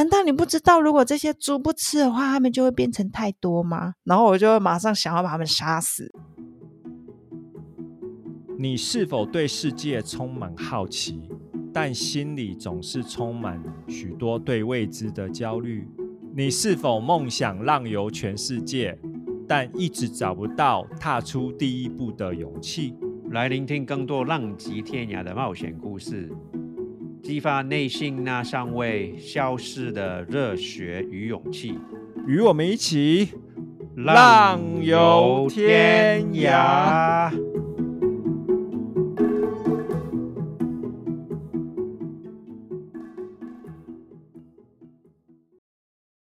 难道你不知道，如果这些猪不吃的话，它们就会变成太多吗？然后我就会马上想要把它们杀死。你是否对世界充满好奇，但心里总是充满许多对未知的焦虑？你是否梦想浪游全世界，但一直找不到踏出第一步的勇气？来聆听更多浪迹天涯的冒险故事，激发内心那尚未消逝的热血与勇气，与我们一起浪游天涯。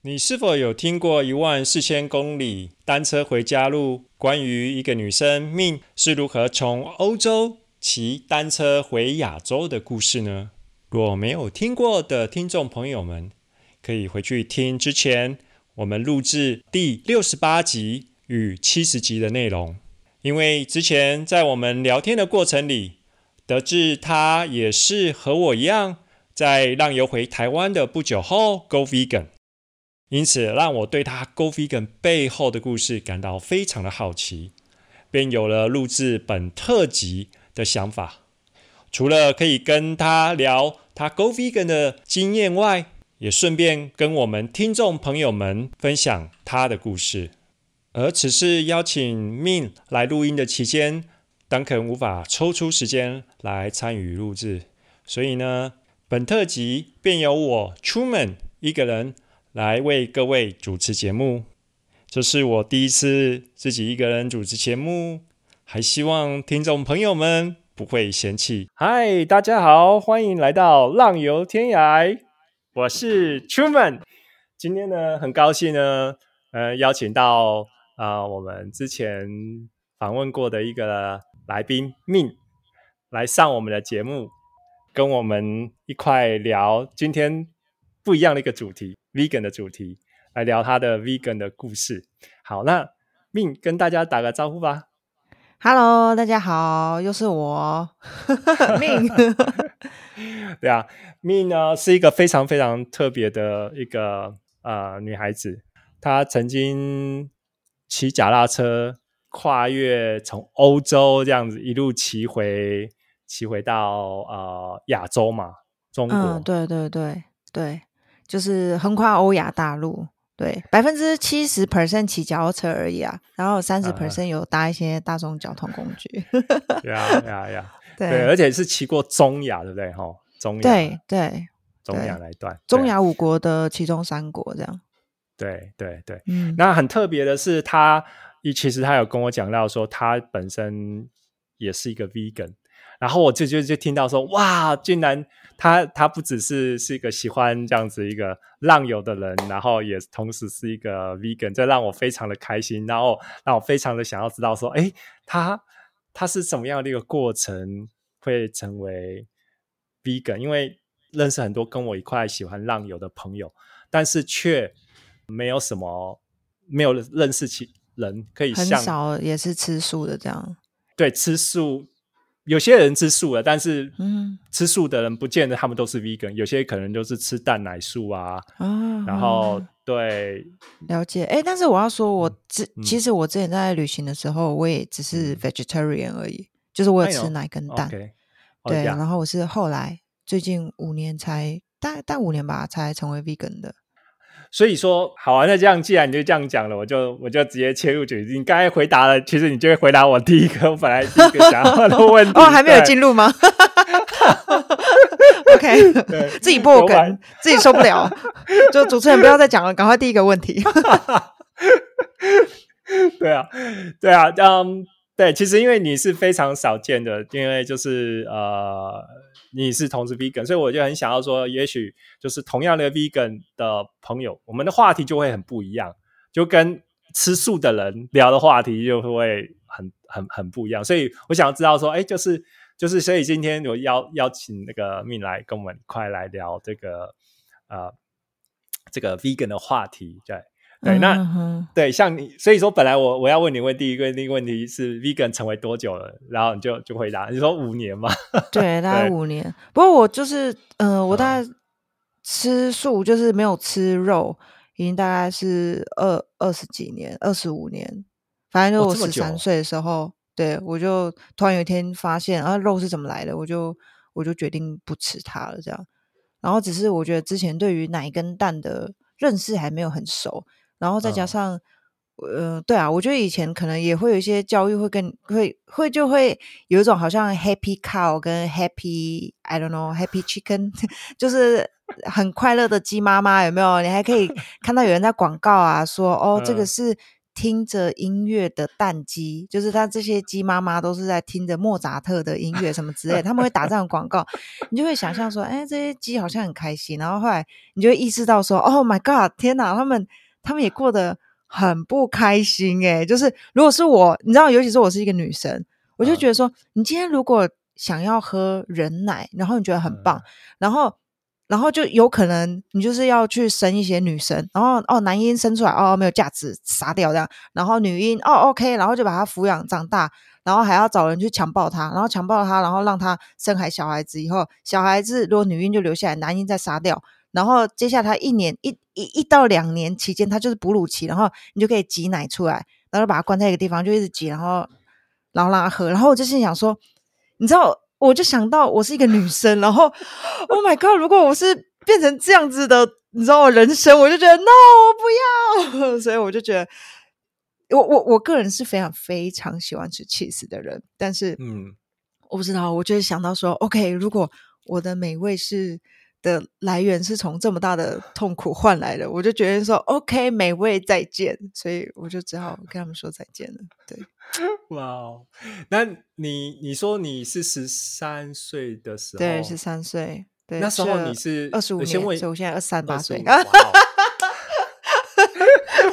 你是否有听过一万四千公里单车回家路？关于一个女生命是如何从欧洲骑单车回亚洲的故事呢？若没有听过的听众朋友们，可以回去听之前我们录制第六十八集与七十集的内容。因为之前在我们聊天的过程里，得知他也是和我一样，在浪游回台湾的不久后 Go Vegan。因此，让我对他 Go Vegan 背后的故事感到非常的好奇，便有了录制本特辑的想法。除了可以跟他聊他 Go Vegan 的经验外，也顺便跟我们听众朋友们分享他的故事。而此次邀请 Min 来录音的期间，Duncan 无法抽出时间来参与录制，所以呢，本特辑便由我 Truman 一个人。来为各位主持节目，这是我第一次自己一个人主持节目，还希望听众朋友们不会嫌弃。嗨，大家好，欢迎来到浪游天涯，我是 Truman。今天呢，很高兴呢，呃，邀请到啊，我们之前访问过的一个来宾 Min 来上我们的节目，跟我们一块聊今天不一样的一个主题。vegan 的主题来聊他的 vegan 的故事。好，那命跟大家打个招呼吧。Hello，大家好，又是我命。对啊，命呢是一个非常非常特别的一个呃女孩子。她曾经骑脚踏车跨越从欧洲这样子一路骑回骑回到呃亚洲嘛，中国。嗯，对对对对。就是横跨欧亚大陆，对，百分之七十 percent 骑脚踏车而已啊，然后三十 percent 有搭一些大众交通工具。对啊，对啊，对，对，而且是骑过中亚，对不对？哈，中亚，对对，中亚那一段，中亚五国的其中三国这样。对对对，嗯，那很特别的是，他一其实他有跟我讲到说，他本身也是一个 vegan。然后我就就就听到说，哇，竟然他他不只是是一个喜欢这样子一个浪游的人，然后也同时是一个 vegan，这让我非常的开心，然后让我非常的想要知道说，哎，他他是怎么样的一个过程会成为 vegan？因为认识很多跟我一块喜欢浪游的朋友，但是却没有什么没有认识起人可以很少也是吃素的这样，对，吃素。有些人吃素了，但是嗯，吃素的人不见得他们都是 vegan，有些可能就是吃蛋奶素啊。啊，然后对，了解。哎，但是我要说，我之其实我之前在旅行的时候，我也只是 vegetarian 而已，就是我有吃奶跟蛋。对，然后我是后来最近五年才大大五年吧，才成为 vegan 的。所以说，好啊，那这样既然你就这样讲了，我就我就直接切入主题。你刚才回答了，其实你就会回答我第一个，我本来第一个想要的问题。哦，还没有进入吗？OK，自己破梗，自己受不了。就主持人不要再讲了，赶快第一个问题。对啊，对啊，嗯，对，其实因为你是非常少见的，因为就是呃。你是同时 vegan，所以我就很想要说，也许就是同样的 vegan 的朋友，我们的话题就会很不一样，就跟吃素的人聊的话题就会很很很不一样。所以我想要知道说，哎，就是就是，所以今天我邀邀请那个命来跟我们一块来聊这个呃这个 vegan 的话题，对。对，那对像你，所以说本来我我要问你问第一个那个问题是 vegan 成为多久了，然后你就就回答，你说五年嘛？对，大概五年。不过我就是呃，我大概吃素，就是没有吃肉，已经大概是二二十几年，二十五年。反正就我十三岁的时候，对我就突然有一天发现，啊，肉是怎么来的？我就我就决定不吃它了，这样。然后只是我觉得之前对于奶跟蛋的认识还没有很熟，然后再加上。呃，对啊，我觉得以前可能也会有一些教育，会跟会会就会有一种好像 happy cow 跟 happy I don't know happy chicken，就是很快乐的鸡妈妈，有没有？你还可以 看到有人在广告啊，说哦，这个是听着音乐的蛋鸡，就是他这些鸡妈妈都是在听着莫扎特的音乐什么之类，他们会打这样广告，你就会想象说，哎，这些鸡好像很开心，然后后来你就会意识到说，Oh my God，天哪，他们他们也过得。很不开心哎，就是如果是我，你知道，尤其是我是一个女生，我就觉得说，你今天如果想要喝人奶，然后你觉得很棒，然后，然后就有可能你就是要去生一些女生，然后哦，男婴生出来哦没有价值，杀掉这样，然后女婴哦 OK，然后就把他抚养长大，然后还要找人去强暴她，然后强暴她，然后让她生孩小孩子以后，小孩子如果女婴就留下来，男婴再杀掉。然后接下来他一年一一一到两年期间，他就是哺乳期，然后你就可以挤奶出来，然后把它关在一个地方，就一直挤，然后然后让他喝。然后我就心想说，你知道，我就想到我是一个女生，然后 Oh my God，如果我是变成这样子的，你知道我人生，我就觉得 No，我不要。所以我就觉得，我我我个人是非常非常喜欢吃 cheese 的人，但是嗯，我不知道，我就是想到说，OK，如果我的美味是。的来源是从这么大的痛苦换来的，我就觉得说 OK，美味再见，所以我就只好跟他们说再见了。对，哇哦，那你你说你是十三岁的时候，对，十三岁，对，那时候你是二十五年，所以我现在二三八岁，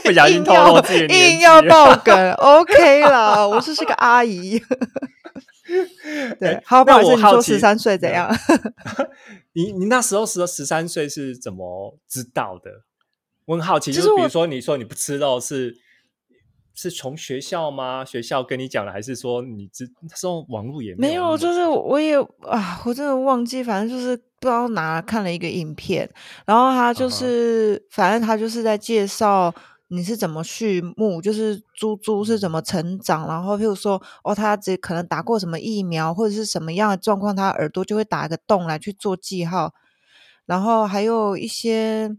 不小心透露自己硬要爆梗，OK 了，我就是个阿姨。对，好，不好意思，你说十三岁怎样？你你那时候十十三岁是怎么知道的？我很好奇，就是比如说你说你不吃肉是是从学校吗？学校跟你讲的，还是说你知那时候网络也没有？就是我也啊，我真的忘记，反正就是不知道哪看了一个影片，然后他就是反正他就是在介绍。你是怎么畜牧？就是猪猪是怎么成长？然后譬如说，哦，它只可能打过什么疫苗，或者是什么样的状况，它耳朵就会打一个洞来去做记号。然后还有一些，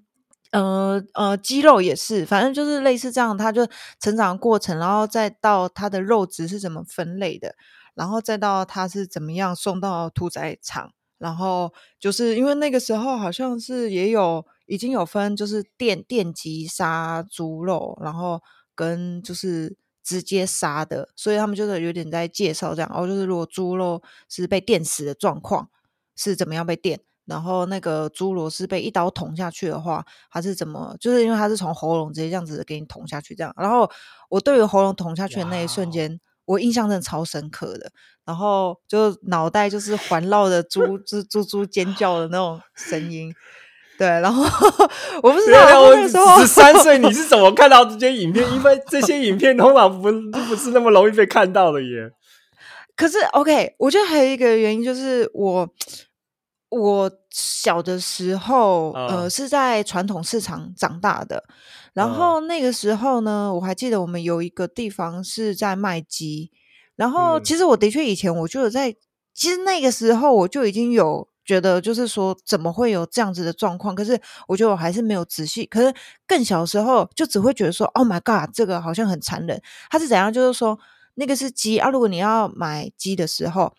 呃呃，肌肉也是，反正就是类似这样，它就成长过程，然后再到它的肉质是怎么分类的，然后再到它是怎么样送到屠宰场。然后就是因为那个时候好像是也有已经有分，就是电电击杀猪肉，然后跟就是直接杀的，所以他们就是有点在介绍这样。哦，就是如果猪肉是被电死的状况是怎么样被电，然后那个猪螺是被一刀捅下去的话，它是怎么？就是因为它是从喉咙直接这样子给你捅下去这样。然后我对于喉咙捅下去的那一瞬间。我印象真的超深刻的，然后就脑袋就是环绕着猪猪猪猪尖叫的那种声音，对，然后我不知道我那时候十三岁，你是怎么看到这些影片？因为这些影片通常不不是那么容易被看到的耶。可是 OK，我觉得还有一个原因就是我 我小的时候呃是在传统市场长大的。然后那个时候呢，我还记得我们有一个地方是在卖鸡。然后其实我的确以前我就有在，其实那个时候我就已经有觉得，就是说怎么会有这样子的状况？可是我觉得我还是没有仔细。可是更小时候就只会觉得说，Oh my god，这个好像很残忍。他是怎样？就是说那个是鸡啊，如果你要买鸡的时候，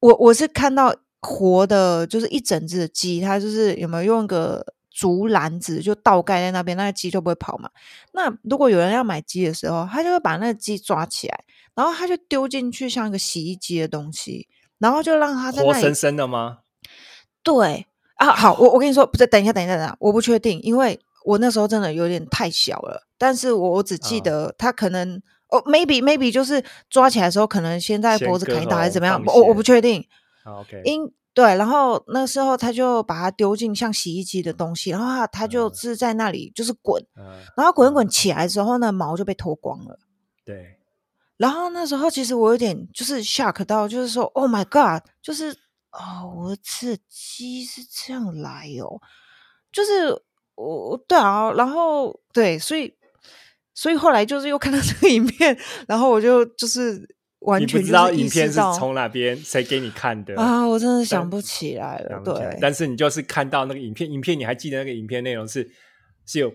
我我是看到活的，就是一整只的鸡，它就是有没有用个。竹篮子就倒盖在那边，那个鸡就不会跑嘛。那如果有人要买鸡的时候，他就会把那个鸡抓起来，然后他就丢进去像一个洗衣机的东西，然后就让它在活生生的吗？对啊，好，我我跟你说，不是，等一下，等一下，等一下，我不确定，因为我那时候真的有点太小了，但是我我只记得他可能哦，maybe maybe 就是抓起来的时候，可能先在脖子砍一刀还是怎么样，我我不确定。OK，因。对，然后那时候他就把它丢进像洗衣机的东西，然后他他就是在那里就是滚，然后滚滚起来之后呢，毛就被脱光了。对，然后那时候其实我有点就是 shock 到，就是说 Oh my God，就是哦，我吃的鸡是这样来哦。就是我对啊，然后对，所以所以后来就是又看到这个影片，然后我就就是完全不知道影片是从哪边谁给你看的啊，我真的想不起来了。对，但是你就是看到那个影片，影片你还记得那个影片内容是是有。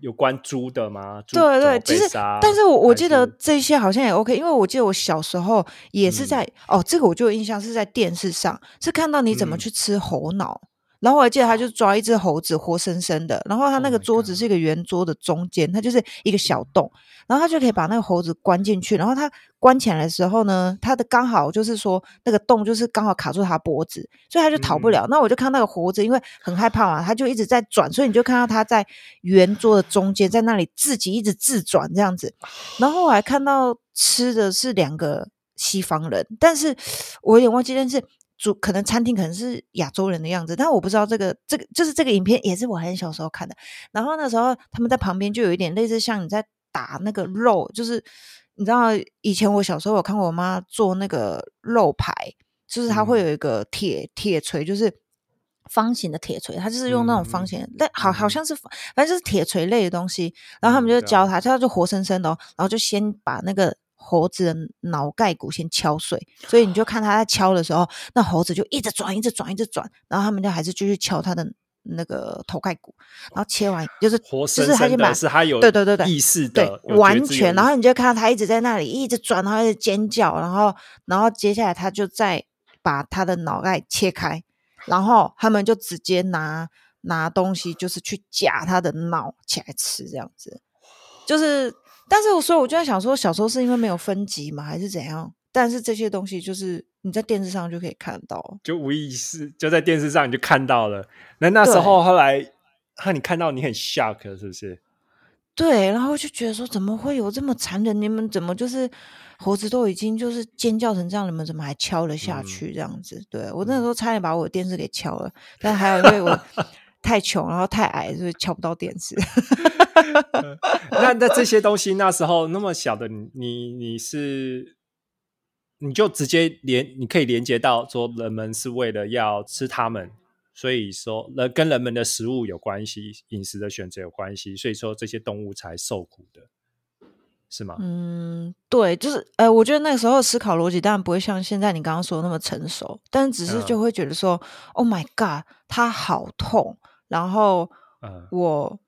有关猪的吗？对对，其实，但是我我记得这些好像也 OK，因为我记得我小时候也是在哦，这个我就有印象是在电视上是看到你怎么去吃猴脑。然后我还记得他就抓一只猴子活生生的，然后他那个桌子是一个圆桌的中间，它就是一个小洞，然后他就可以把那个猴子关进去，然后他关起来的时候呢，他的刚好就是说那个洞就是刚好卡住他脖子，所以他就逃不了。那我就看那个猴子，因为很害怕嘛，他就一直在转，所以你就看到他在圆桌的中间，在那里自己一直自转这样子。然后我还看到吃的是两个西方人，但是 我有点忘记，但是。主可能餐厅可能是亚洲人的样子，但我不知道这个这个就是这个影片也是我很小时候看的。然后那时候他们在旁边就有一点类似像你在打那个肉，就是你知道以前我小时候有看过我妈做那个肉排，就是它会有一个铁铁锤，就是方形的铁锤，它就是用那种方形，但好好像是反正就是铁锤类的东西。然后他们就教他，他就活生生的，然后就先把那个。猴子的脑盖骨先敲碎，所以你就看他在敲的时候，那猴子就一直转，一直转，一直转，然后他们就还是继续敲他的那个头盖骨，然后切完就是活就是他先把是他有对对对对意识的完全，然后你就看到他一直在那里一直转，然后一直尖叫，然后然后接下来他就再把他的脑袋切开，然后他们就直接拿拿东西就是去夹他的脑起来吃，这样子就是。但是，所以我就在想说，小时候是因为没有分级嘛，还是怎样？但是这些东西就是你在电视上就可以看到，就无意识就在电视上你就看到了。那那时候后来，哈，你看到你很 shock 是不是？对，然后就觉得说，怎么会有这么残忍？你们怎么就是猴子都已经就是尖叫成这样，你们怎么还敲了下去？这样子，对我那时候差点把我的电视给敲了，但还有因为我。太穷，然后太矮，所以敲不到电视。那那这些东西，那时候那么小的你，你你是你就直接连你可以连接到说，人们是为了要吃它们，所以说人跟人们的食物有关系，饮食的选择有关系，所以说这些动物才受苦的，是吗？嗯，对，就是呃，我觉得那个时候思考逻辑当然不会像现在你刚刚说那么成熟，但只是就会觉得说，Oh my God，它好痛。然后，我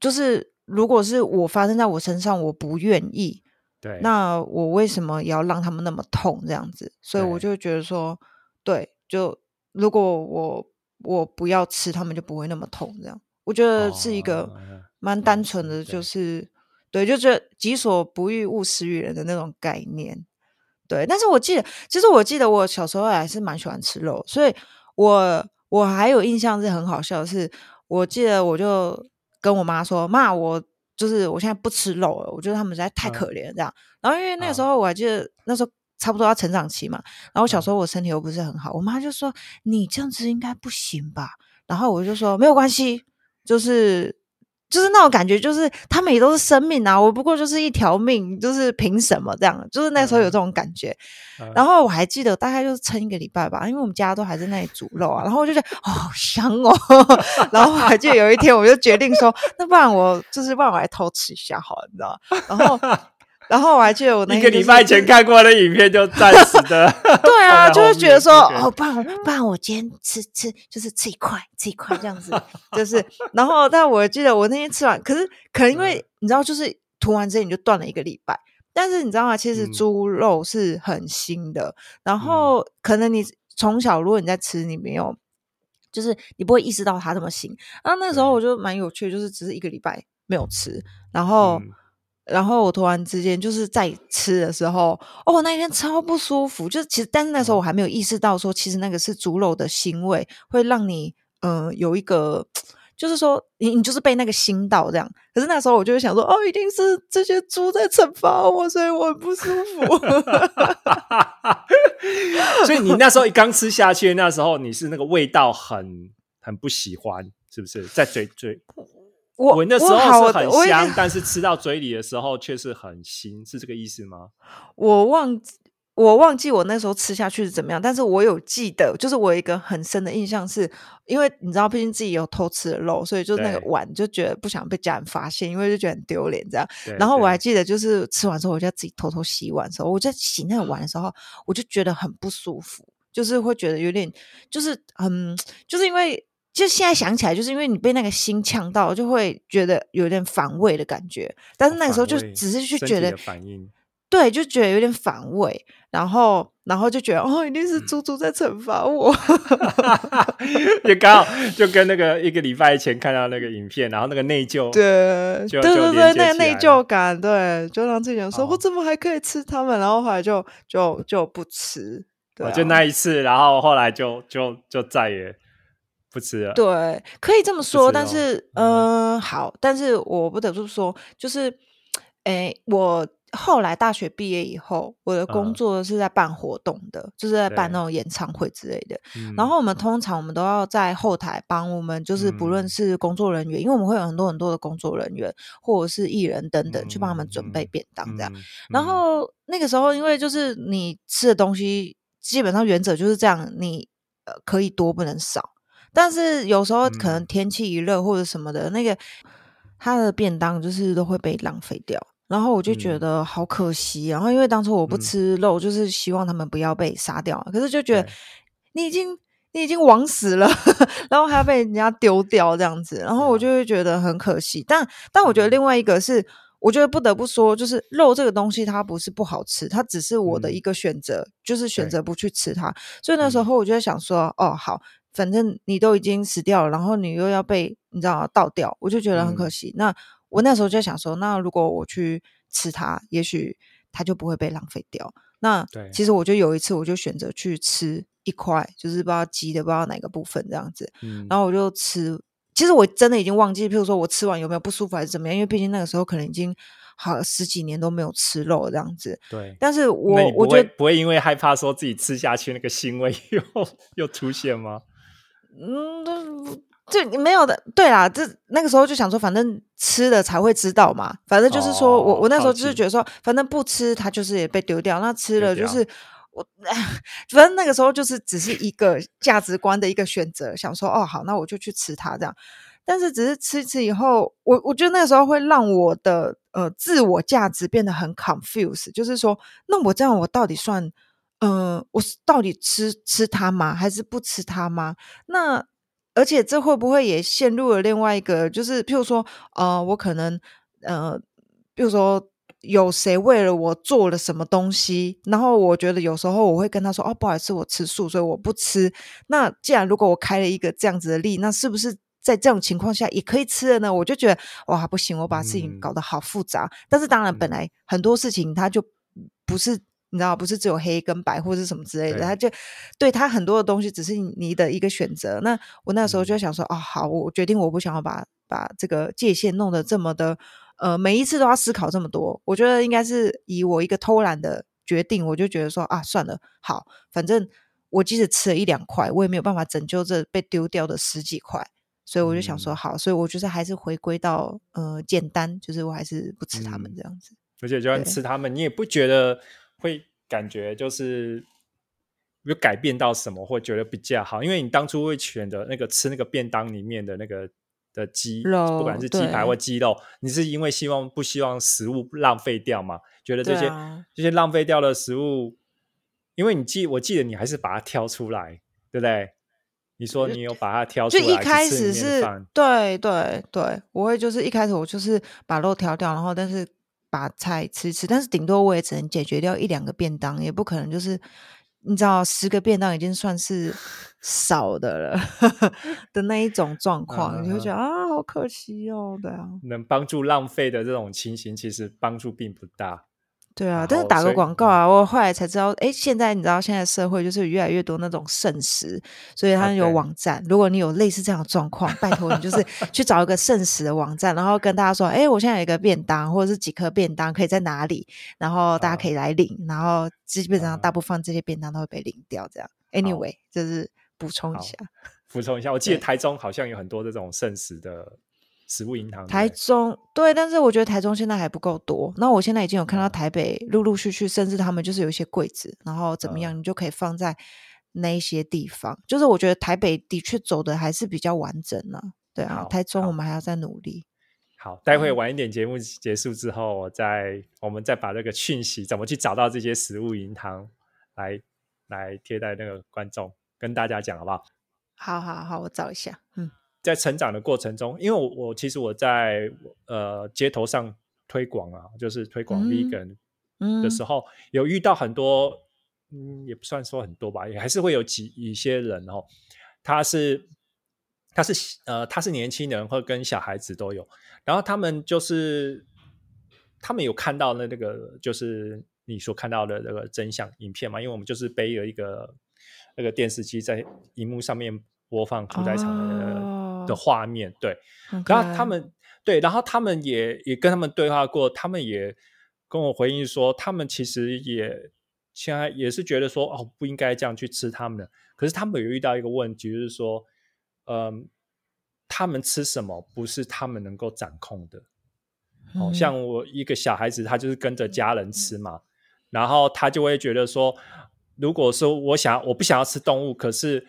就是，如果是我发生在我身上，我不愿意。对，那我为什么要让他们那么痛这样子？所以我就觉得说，对，就如果我我不要吃，他们就不会那么痛。这样，我觉得是一个蛮单纯的，就是对，就觉得己所不欲，勿施于人的那种概念。对，但是我记得，其实我记得我小时候还是蛮喜欢吃肉，所以我。我还有印象是很好笑的是，我记得我就跟我妈说：“妈，我就是我现在不吃肉了，我觉得他们实在太可怜这样。”然后因为那个时候我还记得那时候差不多要成长期嘛，然后小时候我身体又不是很好，我妈就说：“你这样子应该不行吧？”然后我就说：“没有关系，就是。”就是那种感觉，就是他们也都是生命啊，我不过就是一条命，就是凭什么这样？就是那时候有这种感觉。然后我还记得，大概就是撑一个礼拜吧，因为我们家都还在那里煮肉啊。然后我就觉得，哦，好香哦。然后我还记得有一天，我就决定说，那不然我就是不然我来偷吃一下好了，你知道然后。然后我还记得我那个礼拜前看过的影片，就暂时的。对啊，就是觉得说，哦，不然不然我今天吃吃，就是吃一块，吃一块这样子，就是。然后，但我记得我那天吃完，可是可能因为你知道，就是涂完之后你就断了一个礼拜。但是你知道吗？其实猪肉是很腥的。然后可能你从小如果你在吃，你没有，就是你不会意识到它这么腥。然后那时候我就蛮有趣，就是只是一个礼拜没有吃，然后。然后我突然之间就是在吃的时候，哦，那一天超不舒服。就是其实，但是那时候我还没有意识到说，其实那个是猪肉的腥味，会让你嗯有一个，就是说你你就是被那个腥到这样。可是那时候我就会想说，哦，一定是这些猪在惩罚我，所以我很不舒服。所以你那时候一刚吃下去，那时候你是那个味道很很不喜欢，是不是？在嘴嘴。闻的时候是很香，但是吃到嘴里的时候却是很腥，是这个意思吗？我忘我忘记我那时候吃下去是怎么样，但是我有记得，就是我有一个很深的印象，是因为你知道，毕竟自己有偷吃的肉，所以就那个碗就觉得不想被家人发现，因为就觉得很丢脸这样。然后我还记得，就是吃完之后，我就自己偷偷洗碗的时候，我在洗那个碗的时候，我就觉得很不舒服，就是会觉得有点，就是很，就是因为就现在想起来，就是因为你被那个心呛到，就会觉得有点反胃的感觉。但是那个时候就只是去觉得反应。对，就觉得有点反胃，然后，然后就觉得哦，一定是猪猪在惩罚我。也刚好就跟那个一个礼拜前看到那个影片，然后那个内疚，对，对对对，那个内疚感，对，就让自己说，我怎么还可以吃他们？然后后来就就就不吃，对，就那一次，然后后来就就就再也不吃了。对，可以这么说，但是，嗯，好，但是我不得不说，就是，哎，我。后来大学毕业以后，我的工作是在办活动的，就是在办那种演唱会之类的。然后我们通常我们都要在后台帮我们，就是不论是工作人员，因为我们会有很多很多的工作人员，或者是艺人等等，去帮他们准备便当这样。然后那个时候，因为就是你吃的东西，基本上原则就是这样，你呃可以多不能少。但是有时候可能天气一热或者什么的，那个他的便当就是都会被浪费掉。然后我就觉得好可惜，然后因为当初我不吃肉，就是希望他们不要被杀掉，可是就觉得你已经你已经枉死了，然后还要被人家丢掉这样子，然后我就会觉得很可惜。但但我觉得另外一个是，我觉得不得不说，就是肉这个东西它不是不好吃，它只是我的一个选择，就是选择不去吃它。所以那时候我就在想说，哦，好，反正你都已经死掉了，然后你又要被你知道倒掉，我就觉得很可惜。那我那时候就想说，那如果我去吃它，也许它就不会被浪费掉。那其实我就有一次，我就选择去吃一块，就是不知道鸡的不知道哪个部分这样子。嗯，然后我就吃，其实我真的已经忘记，譬如说我吃完有没有不舒服还是怎么样，因为毕竟那个时候可能已经好十几年都没有吃肉这样子。对，但是我我觉得不会因为害怕说自己吃下去那个腥味 又又出现吗？嗯。就没有的，对啦，这那个时候就想说，反正吃了才会知道嘛。反正就是说我我那时候就是觉得说，反正不吃它就是也被丢掉，那吃了就是我，反正那个时候就是只是一个价值观的一个选择，想说哦好，那我就去吃它这样。但是只是吃一次以后，我我觉得那个时候会让我的呃自我价值变得很 confuse，就是说，那我这样我到底算嗯，我到底吃吃它吗？还是不吃它吗？那而且这会不会也陷入了另外一个？就是譬如说，呃，我可能，呃，比如说有谁为了我做了什么东西，然后我觉得有时候我会跟他说：“哦，不好意思，我吃素，所以我不吃。”那既然如果我开了一个这样子的例，那是不是在这种情况下也可以吃了呢？我就觉得哇，不行，我把事情搞得好复杂。但是当然，本来很多事情它就不是。你知道，不是只有黑跟白或者什么之类的，他就对他很多的东西只是你的一个选择。那我那时候就想说，哦，好，我决定我不想要把把这个界限弄得这么的，呃，每一次都要思考这么多。我觉得应该是以我一个偷懒的决定，我就觉得说啊，算了，好，反正我即使吃了一两块，我也没有办法拯救这被丢掉的十几块，所以我就想说，好，所以我就是还是回归到呃简单，就是我还是不吃他们这样子。而且就算吃他们，你也不觉得。会感觉就是有改变到什么，或觉得比较好，因为你当初会选择那个吃那个便当里面的那个的鸡肉，不管是鸡排或鸡肉，你是因为希望不希望食物浪费掉嘛？觉得这些这些浪费掉的食物，因为你记我记得你还是把它挑出来，对不对？你说你有把它挑出来，就一开始是对对对，我会就是一开始我就是把肉挑掉，然后但是。把菜吃吃，但是顶多我也只能解决掉一两个便当，也不可能就是你知道十个便当已经算是 少的了 的那一种状况，你会觉得啊，好可惜哦，对啊，能帮助浪费的这种情形，其实帮助并不大。对啊，但是打个广告啊，我后来才知道，哎，现在你知道现在社会就是越来越多那种圣食，所以它有网站。如果你有类似这样的状况，拜托你就是去找一个圣食的网站，然后跟大家说，哎，我现在有一个便当，或者是几颗便当可以在哪里，然后大家可以来领，然后基本上大部分这些便当都会被领掉。这样，anyway，就是补充一下，补充一下，我记得台中好像有很多这种圣食的。食物银行。台中对，但是我觉得台中现在还不够多。那我现在已经有看到台北陆陆续续，甚至他们就是有一些柜子，然后怎么样，你就可以放在那一些地方。就是我觉得台北的确走的还是比较完整呢。对啊，台中我们还要再努力。好，待会晚一点节目结束之后，我再我们再把这个讯息怎么去找到这些食物银行来来贴在那个观众跟大家讲，好不好？好好好，我找一下。嗯，在成长的过程中，因为我我其实我在呃街头上推广啊，就是推广 vegan 的时候，有遇到很多，嗯，也不算说很多吧，也还是会有几一些人哦，他是他是呃他是年轻人或跟小孩子都有。然后他们就是，他们有看到那那个，就是你所看到的那个真相影片嘛？因为我们就是背了一个那个电视机在荧幕上面播放屠宰场的的画面，对。然后他们对，然后他们也也跟他们对话过，他们也跟我回应说，他们其实也现在也是觉得说，哦，不应该这样去吃他们的。可是他们有遇到一个问题，就是说，嗯。他们吃什么不是他们能够掌控的，哦，像我一个小孩子，他就是跟着家人吃嘛，然后他就会觉得说，如果说我想我不想要吃动物，可是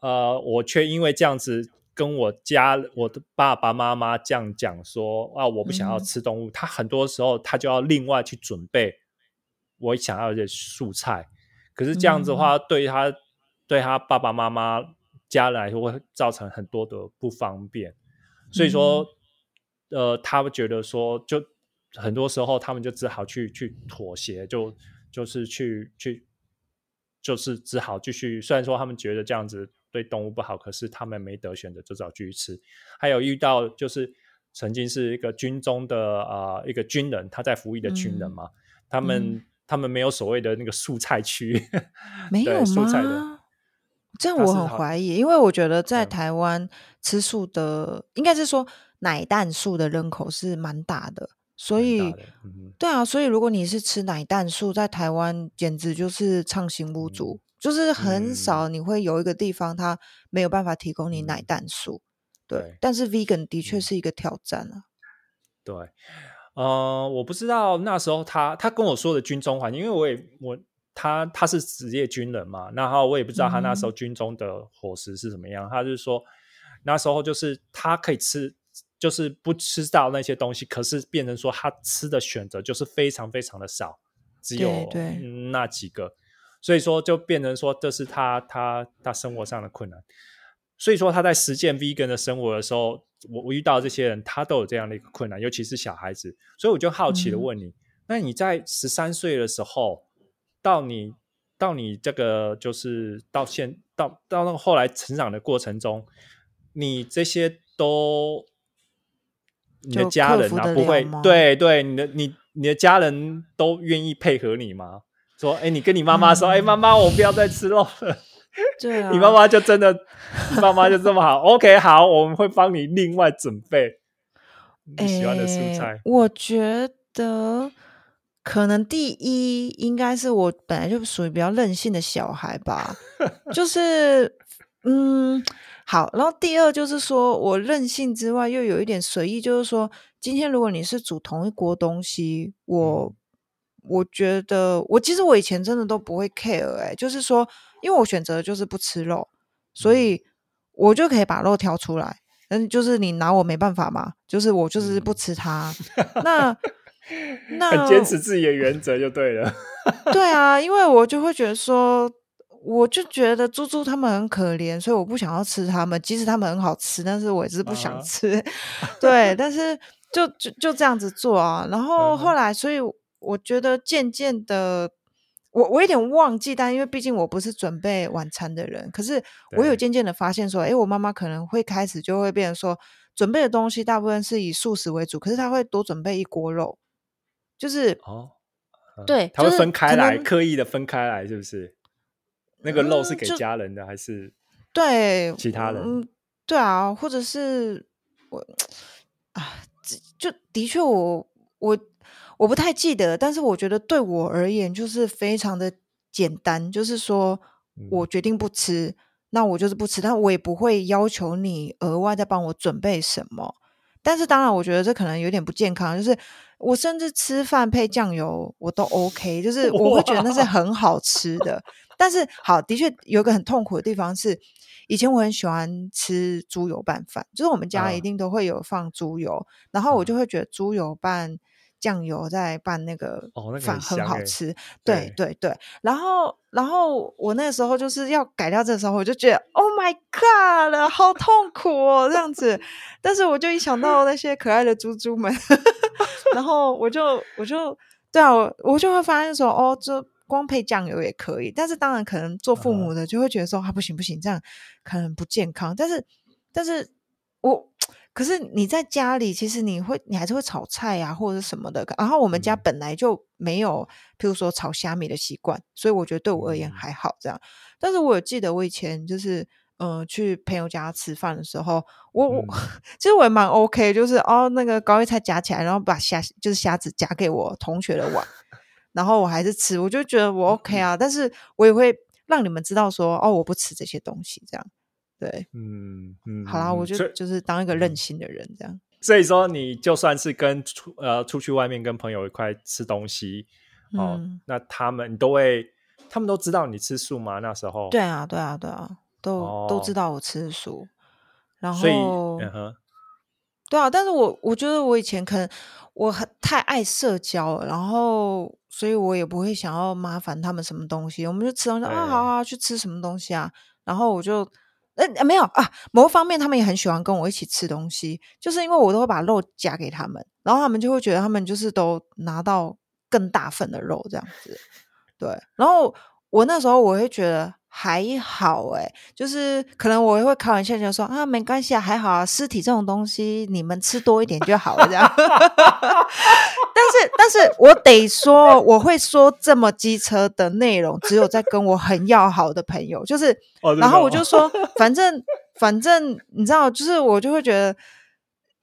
呃，我却因为这样子跟我家我的爸爸妈妈这样讲说啊，我不想要吃动物，他很多时候他就要另外去准备我想要的素菜，可是这样子的话，对他对他爸爸妈妈。家人来说会造成很多的不方便，所以说，呃，他们觉得说，就很多时候他们就只好去去妥协，就就是去去，就是只好继续。虽然说他们觉得这样子对动物不好，可是他们没得选择，就只好继续吃。还有遇到就是曾经是一个军中的啊一个军人，他在服役的军人嘛，他们他们没有所谓的那个素菜区，没有吗？这样我很怀疑，因为我觉得在台湾吃素的，应该是说奶蛋素的人口是蛮大的，所以对啊，所以如果你是吃奶蛋素，在台湾简直就是畅行无阻，就是很少你会有一个地方它没有办法提供你奶蛋素。对，但是 vegan 的确是一个挑战啊。对，呃，我不知道那时候他他跟我说的军中环境，因为我也我。他他是职业军人嘛，然后我也不知道他那时候军中的伙食是怎么样。他就是说，那时候就是他可以吃，就是不吃到那些东西，可是变成说他吃的选择就是非常非常的少，只有那几个，所以说就变成说这是他他他生活上的困难。所以说他在实践 vegan 的生活的时候，我我遇到这些人，他都有这样的一个困难，尤其是小孩子。所以我就好奇的问你，那你在十三岁的时候？到你到你这个就是到现到到那个后来成长的过程中，你这些都你的家人啊不会对对你的你你的家人都愿意配合你吗？说哎，你跟你妈妈说，哎，妈妈我不要再吃肉了。对啊，你妈妈就真的，妈妈就这么好。OK，好，我们会帮你另外准备你喜欢的蔬菜。我觉得。可能第一应该是我本来就属于比较任性的小孩吧，就是 嗯好，然后第二就是说我任性之外又有一点随意，就是说今天如果你是煮同一锅东西，我我觉得我其实我以前真的都不会 care 哎，就是说因为我选择就是不吃肉，所以我就可以把肉挑出来，嗯，就是你拿我没办法嘛，就是我就是不吃它，那。很坚持自己的原则就对了。对啊，因为我就会觉得说，我就觉得猪猪他们很可怜，所以我不想要吃它们。即使它们很好吃，但是我也是不想吃。对，但是就就就这样子做啊。然后后来，所以我觉得渐渐的，我我有点忘记，但因为毕竟我不是准备晚餐的人，可是我有渐渐的发现说，哎，我妈妈可能会开始就会变成说，准备的东西大部分是以素食为主，可是她会多准备一锅肉。就是哦，对，她会分开来，刻意的分开来，是不是？那个肉是给家人的，还是对其他人？嗯，对啊，或者是我 啊，就的确，我我我不太记得，但是我觉得对我而言就是非常的简单，就是说我决定不吃，那我就是不吃，但我也不会要求你额外再帮我准备什么。但是当然，我觉得这可能有点不健康。就是我甚至吃饭配酱油我都 OK，就是 我会觉得那是很好吃的。但是好，的确有个很痛苦的地方是，以前我很喜欢吃猪油拌饭，就是我们家一定都会有放猪油，然后我就会觉得猪油拌。酱油在拌那个饭很好吃，对对对。然后然后我那个时候就是要改掉这个时候，我就觉得 Oh my God 了，好痛苦哦，这样子。但是我就一想到那些可爱的猪猪们，然后我就我就对啊，我我就会发现说，哦，这光配酱油也可以。但是当然可能做父母的就会觉得说，啊不行不行，这样可能不健康。但是但是我。可是你在家里，其实你会，你还是会炒菜呀，或者什么的。然后我们家本来就没有，譬如说炒虾米的习惯，所以我觉得对我而言还好这样。但是我有记得我以前就是，嗯，去朋友家吃饭的时候，我我 其实我也蛮 OK，就是哦，那个高丽菜夹起来，然后把虾就是虾子夹给我同学的碗，然后我还是吃，我就觉得我 OK 啊。但是我也会让你们知道说，哦，我不吃这些东西这样。对，嗯嗯，好啦，我就就是当一个任性的人这样。所以说，你就算是跟出呃出去外面跟朋友一块吃东西哦，那他们都会，他们都知道你吃素吗？那时候？对啊，对啊，对啊，都都知道我吃素。然后，对啊，但是我我觉得我以前可能我很太爱社交了，然后所以我也不会想要麻烦他们什么东西，我们就吃东西啊，好好去吃什么东西啊，然后我就。呃，没有啊。某方面，他们也很喜欢跟我一起吃东西，就是因为我都会把肉夹给他们，然后他们就会觉得他们就是都拿到更大份的肉这样子。对，然后我那时候我会觉得还好，哎，就是可能我会开玩笑就说啊，没关系啊，还好啊，尸体这种东西你们吃多一点就好了这样。但是，但是我得说，我会说这么机车的内容，只有在跟我很要好的朋友，就是，然后我就说，反正，反正你知道，就是我就会觉得，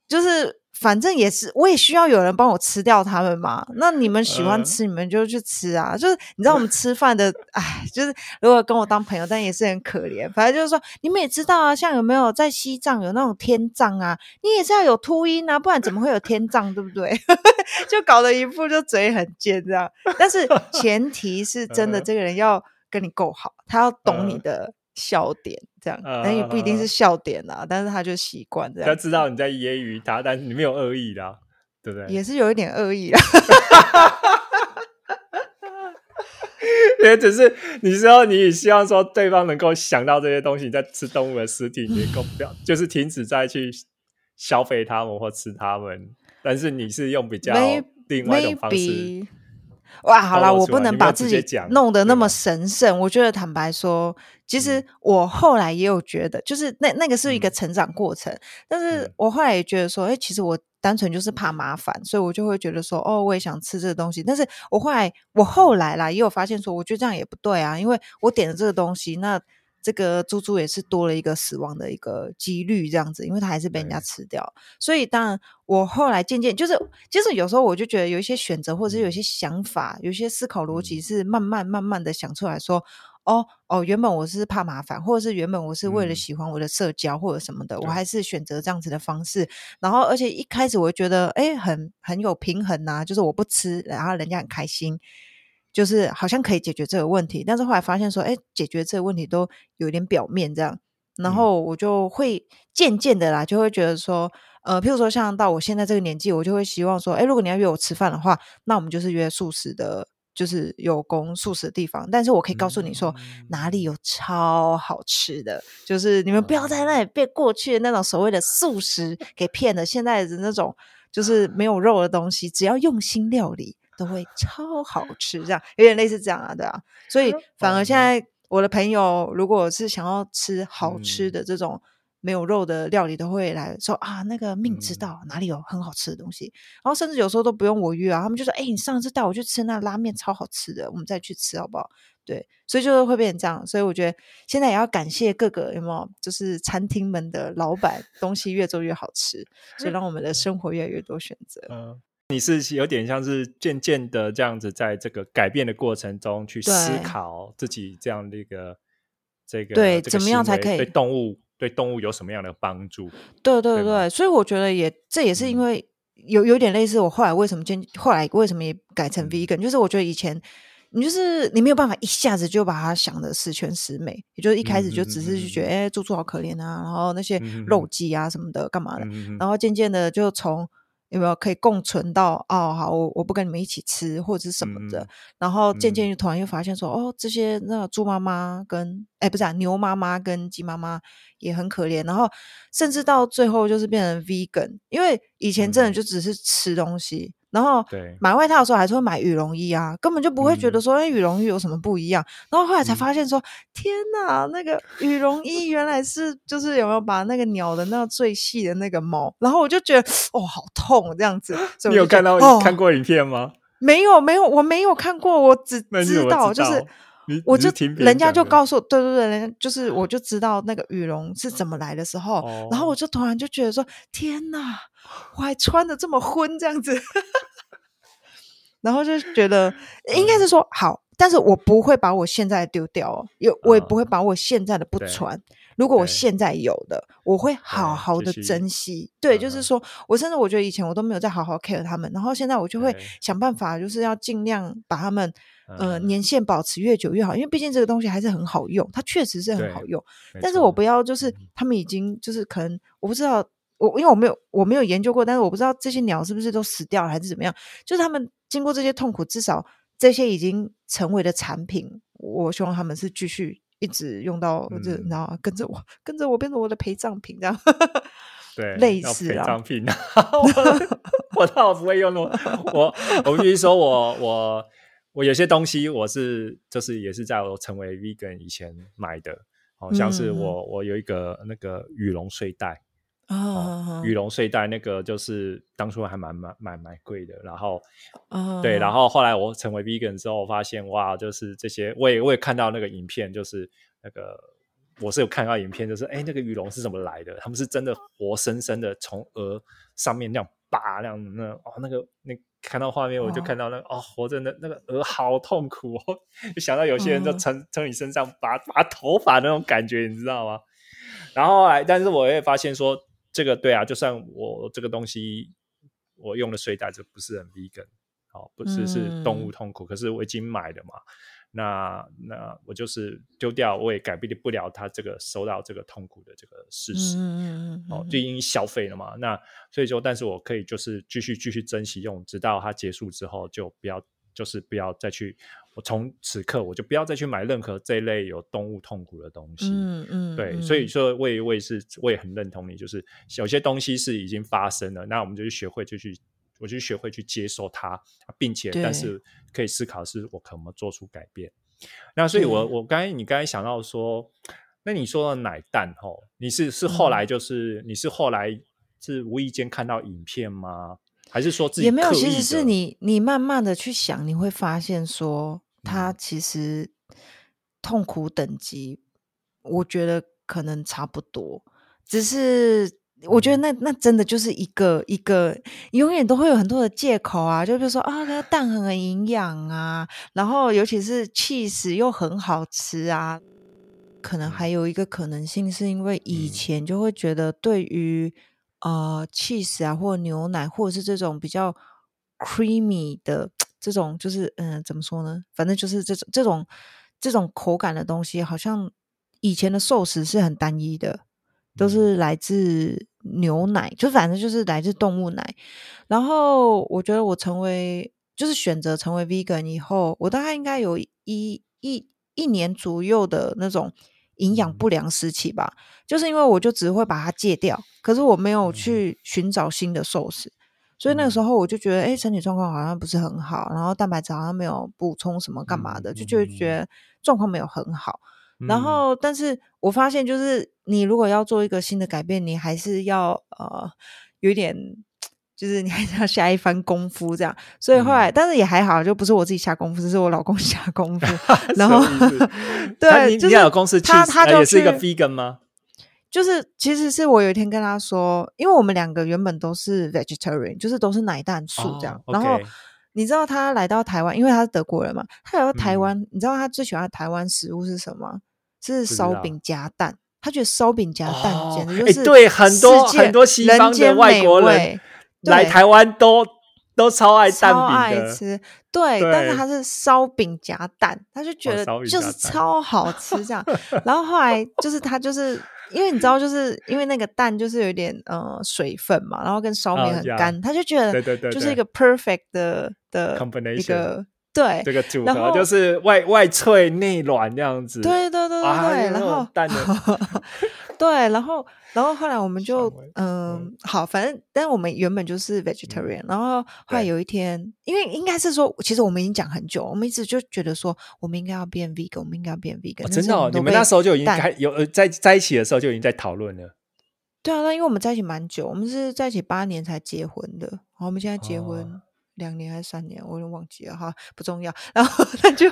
就是。反正也是，我也需要有人帮我吃掉他们嘛。那你们喜欢吃，你们就去吃啊。就是你知道我们吃饭的，哎，就是如果跟我当朋友，但也是很可怜。反正就是说，你们也知道啊，像有没有在西藏有那种天葬啊？你也是要有秃鹰啊，不然怎么会有天葬，对不对？就搞得一副就嘴很贱这样。但是前提是真的，这个人要跟你够好，他要懂你的。笑点这样，但也不一定是笑点啊。但是他就习惯这样，他知道你在揶揄他，但是你没有恶意的，对不对？也是有一点恶意啊。也只是你说你希望说对方能够想到这些东西，你在吃动物的尸体，你够不要，就是停止再去消费他们或吃他们。但是你是用比较另外一种方式。哇，好了，我不能把自己弄得那么神圣。我觉得坦白说，其实我后来也有觉得，就是那那个是一个成长过程。但是我后来也觉得说，哎，其实我单纯就是怕麻烦，所以我就会觉得说，哦，我也想吃这个东西。但是我后来，我后来啦，也有发现说，我觉得这样也不对啊，因为我点了这个东西，那。这个猪猪也是多了一个死亡的一个几率，这样子，因为它还是被人家吃掉。所以，当然，我后来渐渐就是，就是有时候我就觉得有一些选择，或者是有些想法，有些思考逻辑是慢慢慢慢的想出来说，哦哦，原本我是怕麻烦，或者是原本我是为了喜欢我的社交或者什么的，我还是选择这样子的方式。然后，而且一开始我觉得，哎，很很有平衡呐，就是我不吃，然后人家很开心。就是好像可以解决这个问题，但是后来发现说，哎，解决这个问题都有点表面这样，然后我就会渐渐的啦，就会觉得说，呃，譬如说像到我现在这个年纪，我就会希望说，哎，如果你要约我吃饭的话，那我们就是约素食的，就是有供素食的地方，但是我可以告诉你说，哪里有超好吃的，就是你们不要在那里被过去的那种所谓的素食给骗了，现在的那种就是没有肉的东西，只要用心料理。都会超好吃，这样有点类似这样啊，对啊，所以 反而现在我的朋友如果是想要吃好吃的这种没有肉的料理，都会来说啊，那个命知道哪里有很好吃的东西，然后甚至有时候都不用我约啊，他们就说，哎，你上次带我去吃那拉面超好吃的，我们再去吃好不好？对，所以就是会变成这样，所以我觉得现在也要感谢各个有没有，就是餐厅们的老板，东西越做越好吃，所以让我们的生活越来越多选择。嗯。你是有点像是渐渐的这样子，在这个改变的过程中去思考自己这样的一个这个对怎么样才可以对动物对动物有什么样的帮助？对对对，所以我觉得也这也是因为有有点类似我后来为什么渐后来为什么也改成 vegan，就是我觉得以前你就是你没有办法一下子就把它想的十全十美，也就是一开始就只是就觉得哎猪猪好可怜啊，然后那些肉鸡啊什么的干嘛的，然后渐渐的就从。有没有可以共存到哦？好，我我不跟你们一起吃或者是什么的，然后渐渐就突然又发现说，哦，这些那个猪妈妈跟哎不是啊牛妈妈跟鸡妈妈也很可怜，然后甚至到最后就是变成 vegan，因为以前真的就只是吃东西。然后买外套的时候还是会买羽绒衣啊，根本就不会觉得说羽绒衣有什么不一样。然后后来才发现说，天哪，那个羽绒衣原来是就是有没有把那个鸟的那个最细的那个毛？然后我就觉得哦，好痛这样子。你有看到看过影片吗？没有，没有，我没有看过，我只知道就是。我就人家就告诉，对对对，人家就是我就知道那个羽绒是怎么来的时候，然后我就突然就觉得说，天哪，我还穿的这么昏这样子，然后就觉得应该是说好，但是我不会把我现在丢掉，有我也不会把我现在的不穿。如果我现在有的，我会好好的珍惜。对，就是说我甚至我觉得以前我都没有再好好 care 他们，然后现在我就会想办法，就是要尽量把他们。呃，年限保持越久越好，因为毕竟这个东西还是很好用，它确实是很好用。但是我不要，就是他们已经就是可能我不知道，我因为我没有我没有研究过，但是我不知道这些鸟是不是都死掉了还是怎么样。就是他们经过这些痛苦，至少这些已经成为的产品，我希望他们是继续一直用到这，然后跟着我，跟着我变成我的陪葬品这样。对，类似陪葬品。我倒不会用那我我必须说我我。我有些东西我是就是也是在我成为 vegan 以前买的，好像是我我有一个那个羽绒睡袋啊，羽绒睡袋那个就是当初还蛮蛮蛮蛮贵的，然后对，然后后来我成为 vegan 之后，发现哇，就是这些我也我也看到那个影片，就是那个我是有看到影片，就是哎那个羽绒是怎么来的？他们是真的活生生的从鹅上面那样拔那样那哦那个那。看到画面，我就看到那哦，活着那那个鹅好痛苦哦，就想到有些人就从从你身上拔拔头发那种感觉，你知道吗？然后来，但是我也发现说，这个对啊，就算我这个东西我用的睡袋，这不是很 vegan，好，不是是动物痛苦，可是我已经买了嘛。那那我就是丢掉，我也改变不了他这个收到这个痛苦的这个事实，哦，就已经消费了嘛。那所以说，但是我可以就是继续继续珍惜用，直到它结束之后，就不要就是不要再去，我从此刻我就不要再去买任何这一类有动物痛苦的东西。嗯嗯，对，所以说我也我也是我也很认同你，就是有些东西是已经发生了，那我们就去学会就去。我就学会去接受它，并且但是可以思考是我可能做出改变。那所以，我我刚才你刚才想到说，那你说的奶蛋吼，你是是后来就是你是后来是无意间看到影片吗？还是说自己也没有？其实是你你慢慢的去想，你会发现说，他其实痛苦等级，我觉得可能差不多，只是。我觉得那那真的就是一个一个永远都会有很多的借口啊，就比如说啊，那个蛋很营养啊，然后尤其是气死又很好吃啊，可能还有一个可能性是因为以前就会觉得对于呃气死啊或牛奶或者是这种比较 creamy 的这种就是嗯怎么说呢，反正就是这种这种这种口感的东西，好像以前的寿司是很单一的。都是来自牛奶，就反正就是来自动物奶。然后我觉得我成为就是选择成为 vegan 以后，我大概应该有一一一年左右的那种营养不良时期吧。就是因为我就只会把它戒掉，可是我没有去寻找新的寿司，所以那个时候我就觉得，哎，身体状况好像不是很好，然后蛋白质好像没有补充什么干嘛的，就就觉得状况没有很好。然后，但是我发现，就是你如果要做一个新的改变，你还是要呃，有点，就是你还是要下一番功夫这样。所以后来，但是也还好，就不是我自己下功夫，是我老公 下功夫。然后，对，就是老公是他，他就是一个 vegan 吗？就是其实是我有一天跟他说，因为我们两个原本都是 vegetarian，就是都是奶蛋素这样。然后你知道他来到台湾，因为他是德国人嘛，他来到台湾，你知道他最喜欢的台湾食物是什么？是烧饼夹蛋，他觉得烧饼夹蛋简直就是对很多很多西方的外国人来台湾都都超爱蛋饼爱，吃对，但是他是烧饼夹蛋，他就觉得就是超好吃这样。然后后来就是他就是因为你知道，就是因为那个蛋就是有点呃水分嘛，然后跟烧饼很干，他就觉得就是一个 perfect 的的一个。对，这个组合就是外外脆内软这样子。对对对对对，然后 对，然后然后后来我们就嗯好，反正但我们原本就是 vegetarian，然后后来有一天，因为应该是说，其实我们已经讲很久，我们一直就觉得说，我们应该要变 vegan，我们应该要变 vegan。真的，你们那时候就已经开有呃在在一起的时候就已经在讨论了。对啊，那因为我们在一起蛮久，我们是在一起八年才结婚的，然后我们现在结婚。两年还是三年，我有点忘记了哈，不重要。然后他就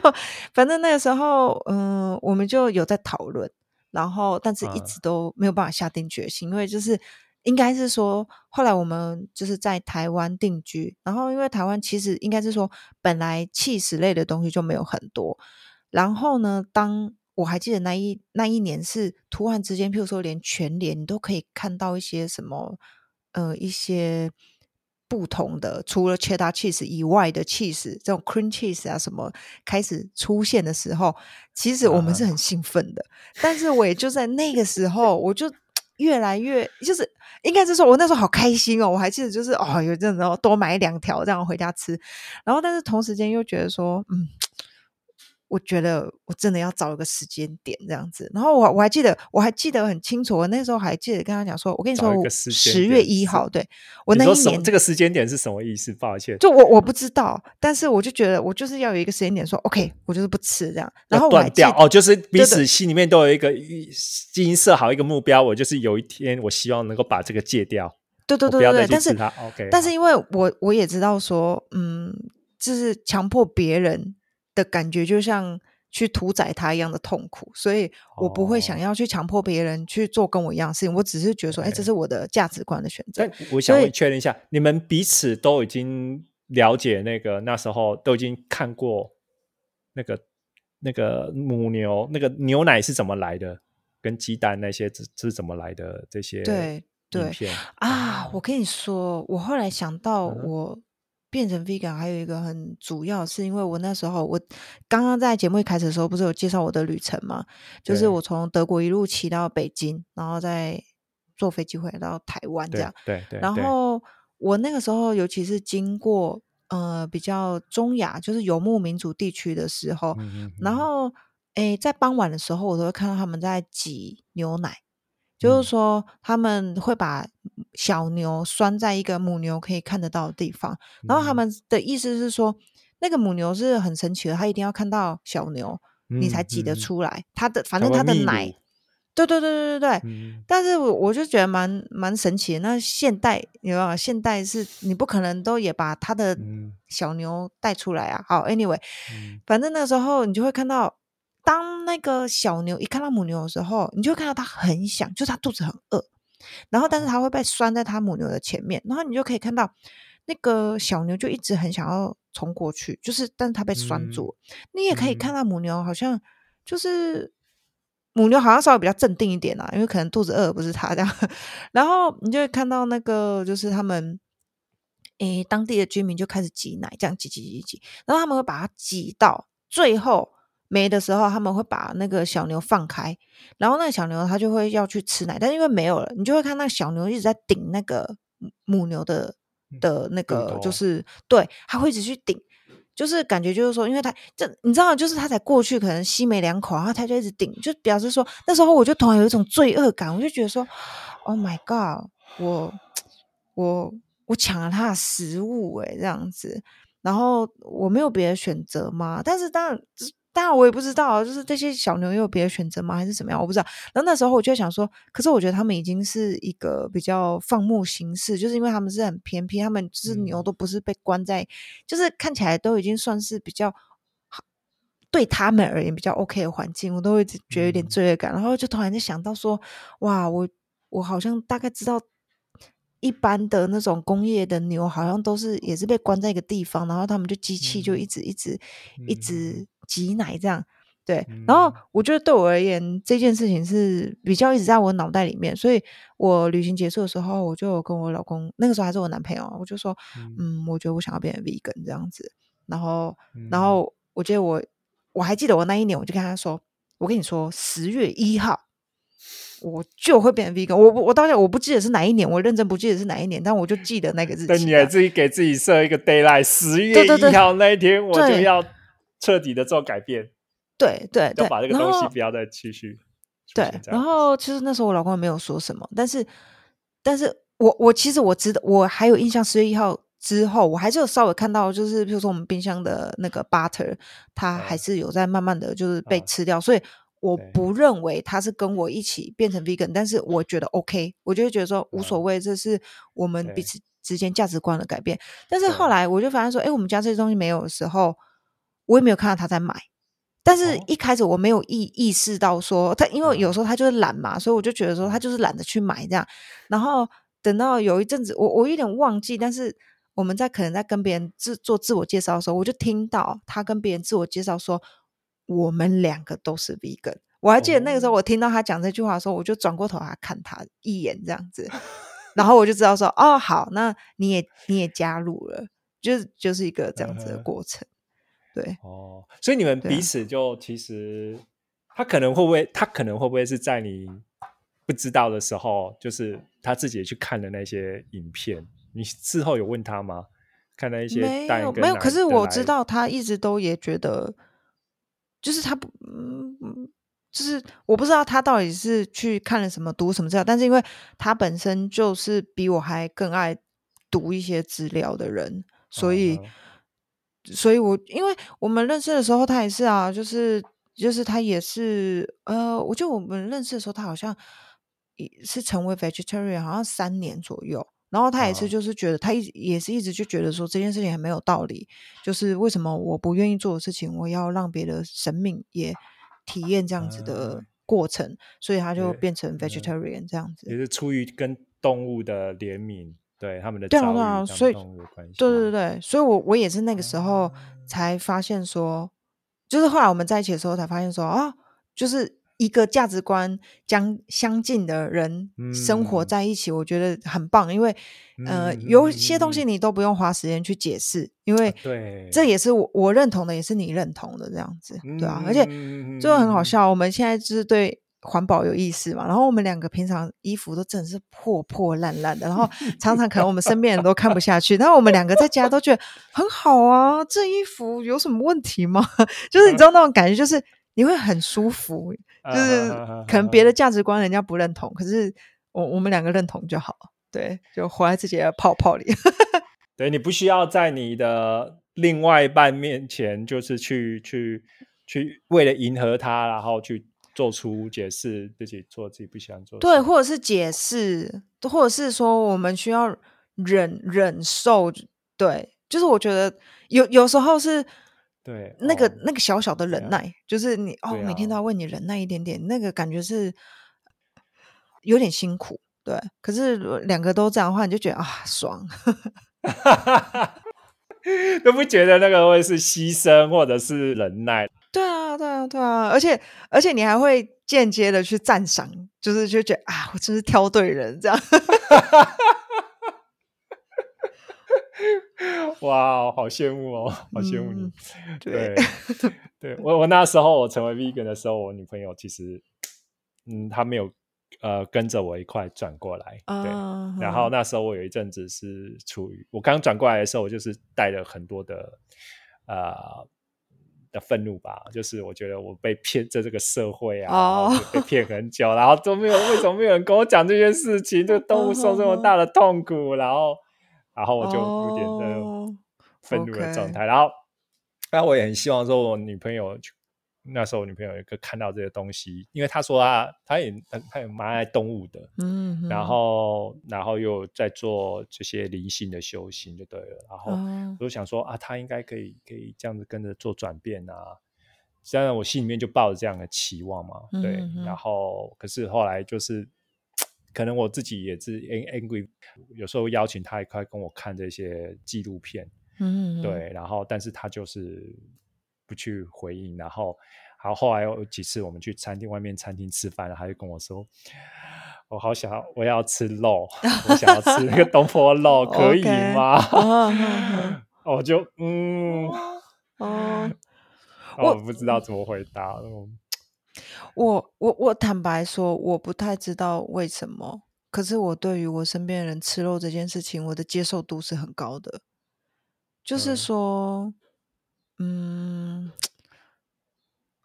反正那个时候，嗯，我们就有在讨论，然后但是一直都没有办法下定决心，因为就是应该是说，后来我们就是在台湾定居，然后因为台湾其实应该是说，本来气死类的东西就没有很多，然后呢，当我还记得那一那一年是突然之间，譬如说连全联你都可以看到一些什么，呃，一些。不同的，除了 cheddar cheese 以外的 cheese，这种 cream cheese 啊什么开始出现的时候，其实我们是很兴奋的。但是我也就在那个时候，我就越来越，就是应该是说，我那时候好开心哦，我还记得就是哦，有阵子多买两条这样回家吃，然后但是同时间又觉得说，嗯。我觉得我真的要找一个时间点这样子，然后我我还记得我还记得很清楚，我那时候还记得跟他讲说，我跟你说，十月一号，对我那一年这个时间点是什么意思？抱歉，就我我不知道，但是我就觉得我就是要有一个时间点说，OK，我就是不吃这样，然后断掉哦，就是彼此心里面都有一个已经设好一个目标，我就是有一天我希望能够把这个戒掉，对对对对，但是 OK，但是因为我我也知道说，嗯，就是强迫别人。的感觉就像去屠宰他一样的痛苦，所以我不会想要去强迫别人去做跟我一样的事情。我只是觉得说，哎，这是我的价值观的选择。我想确认一下，你们彼此都已经了解那个那时候都已经看过那个那个母牛那个牛奶是怎么来的，跟鸡蛋那些是是怎么来的这些对对啊，我跟你说，我后来想到我。变成 vegan 还有一个很主要，是因为我那时候我刚刚在节目一开始的时候，不是有介绍我的旅程吗？就是我从德国一路骑到北京，然后再坐飞机回到台湾这样。对对。然后我那个时候，尤其是经过呃比较中亚，就是游牧民族地区的时候，然后诶在傍晚的时候，我都会看到他们在挤牛奶。就是说，他们会把小牛拴在一个母牛可以看得到的地方，然后他们的意思是说，那个母牛是很神奇的，它一定要看到小牛，你才挤得出来。它的反正它的奶，对对对对对对。但是我我就觉得蛮蛮神奇的。那现代有没有？现代是你不可能都也把它的小牛带出来啊。好，anyway，反正那时候你就会看到。当那个小牛一看到母牛的时候，你就会看到它很想，就是它肚子很饿，然后但是它会被拴在它母牛的前面，然后你就可以看到那个小牛就一直很想要冲过去，就是但是它被拴住。你也可以看到母牛好像就是母牛好像稍微比较镇定一点啦，因为可能肚子饿不是它这样，然后你就会看到那个就是他们诶当地的居民就开始挤奶，这样挤挤挤挤，然后他们会把它挤到最后。没的时候，他们会把那个小牛放开，然后那个小牛它就会要去吃奶，但是因为没有了，你就会看那小牛一直在顶那个母牛的的那个，就是对，它会一直去顶，就是感觉就是说，因为它这你知道，就是它才过去可能吸没两口，然后它就一直顶，就表示说那时候我就突然有一种罪恶感，我就觉得说，Oh my God，我我我抢了它的食物哎，这样子，然后我没有别的选择吗？但是当然。当然我也不知道，就是这些小牛有别的选择吗，还是怎么样？我不知道。然后那时候我就想说，可是我觉得他们已经是一个比较放牧形式，就是因为他们是很偏僻，他们就是牛都不是被关在，就是看起来都已经算是比较好，对他们而言比较 OK 的环境，我都会觉得有点罪恶感。然后就突然就想到说，哇，我我好像大概知道。一般的那种工业的牛，好像都是也是被关在一个地方，然后他们就机器就一直一直一直挤奶这样。对，然后我觉得对我而言，这件事情是比较一直在我脑袋里面，所以我旅行结束的时候，我就跟我老公，那个时候还是我男朋友，我就说，嗯，我觉得我想要变成 vegan 这样子。然后，然后我记得我我还记得我那一年，我就跟他说，我跟你说，十月一号我就会变成 vegan。我我当下我不记得是哪一年，我认真不记得是哪一年，但我就记得那个日期。你还自己给自己设一个 d a y l i g h t 十月一号那一天，我就要彻底的做改变。对对对，把这个东西不要再继续。对，然后其实那时候我老公没有说什么，但是，但是我我其实我知道，我还有印象，十月一号之后，我还是有稍微看到，就是比如说我们冰箱的那个 butter，它还是有在慢慢的就是被吃掉，所以我不认为他是跟我一起变成 vegan，但是我觉得 OK，我就觉得说无所谓，这是我们彼此之间价值观的改变。但是后来我就发现说，哎，我们家这些东西没有的时候，我也没有看到他在买。但是一开始我没有意意识到说他，因为有时候他就是懒嘛，所以我就觉得说他就是懒得去买这样。然后等到有一阵子，我我有点忘记，但是我们在可能在跟别人自做自我介绍的时候，我就听到他跟别人自我介绍说我们两个都是 vegan。我还记得那个时候我听到他讲这句话的时候，我就转过头来看他一眼这样子，然后我就知道说哦好，那你也你也加入了，就是就是一个这样子的过程。对哦，所以你们彼此就其实，他可能会不会，他可能会不会是在你不知道的时候，就是他自己去看的那些影片，你事后有问他吗？看那一些没有没有，可是我知道他一直都也觉得，就是他不，嗯，就是我不知道他到底是去看了什么，读什么资料，但是因为他本身就是比我还更爱读一些资料的人，所以。所以，我因为我们认识的时候，他也是啊，就是就是他也是，呃，我觉得我们认识的时候，他好像也是成为 vegetarian，好像三年左右。然后他也是，就是觉得他一也是一直就觉得说这件事情很没有道理，就是为什么我不愿意做的事情，我要让别的生命也体验这样子的过程，所以他就变成 vegetarian 这样子，也是。出于跟动物的怜悯。对他们的对啊对啊，所以对对。对，所以我我也是那个时候才发现说，就是后来我们在一起的时候才发现说啊，就是一个价值观将相近的人生活在一起，我觉得很棒，因为呃，有些东西你都不用花时间去解释，因为对，这也是我我认同的，也是你认同的这样子，对啊，而且就很好笑，我们现在就是对。环保有意思嘛？然后我们两个平常衣服都真的是破破烂烂的，然后常常可能我们身边人都看不下去，但是我们两个在家都觉得 很好啊。这衣服有什么问题吗？就是你知道那种感觉，就是你会很舒服，就是可能别 的价值观人家不认同，可是我我们两个认同就好，对，就活在自己的泡泡里。对你不需要在你的另外一半面前，就是去去去为了迎合他，然后去。做出解释，自己做自己不喜欢做。对，或者是解释，或者是说我们需要忍忍受。对，就是我觉得有有时候是，对那个那个小小的忍耐，就是你哦，每天都要为你忍耐一点点，那个感觉是有点辛苦。对，可是两个都这样的话，你就觉得啊，爽，都不觉得那个会是牺牲或者是忍耐。对啊，对啊，对啊，而且而且你还会间接的去赞赏，就是就觉得啊，我真是挑对人这样。哇，好羡慕哦，好羡慕你。对，对我我 那时候我成为 vegan 的时候，我女朋友其实嗯，她没有呃跟着我一块转过来。对，然后那时候我有一阵子是处于我刚转过来的时候，我就是带了很多的呃。的愤怒吧，就是我觉得我被骗在这个社会啊，被骗很久，然后都没有为什么没有人跟我讲这件事情？这个动物受这么大的痛苦，然后，然后我就有点的愤怒的状态。然后，那我也很希望说，我女朋友。那时候我女朋友有一个看到这些东西，因为她说她她也她也蛮爱动物的，嗯，然后然后又在做这些灵性的修行就对了，然后我就想说啊，她应该可以可以这样子跟着做转变啊，虽然我心里面就抱着这样的期望嘛，对，然后可是后来就是可能我自己也是 angry，有时候邀请他一块跟我看这些纪录片，嗯，对，然后但是他就是。不去回应，然后好，后来有几次我们去餐厅外面餐厅吃饭，他就跟我说：“我好想要，我要吃肉，我想要吃那个东坡 肉，可以吗？”我就嗯，哦，我不知道怎么回答。我我我坦白说，我不太知道为什么。可是我对于我身边人吃肉这件事情，我的接受度是很高的。就是说，嗯，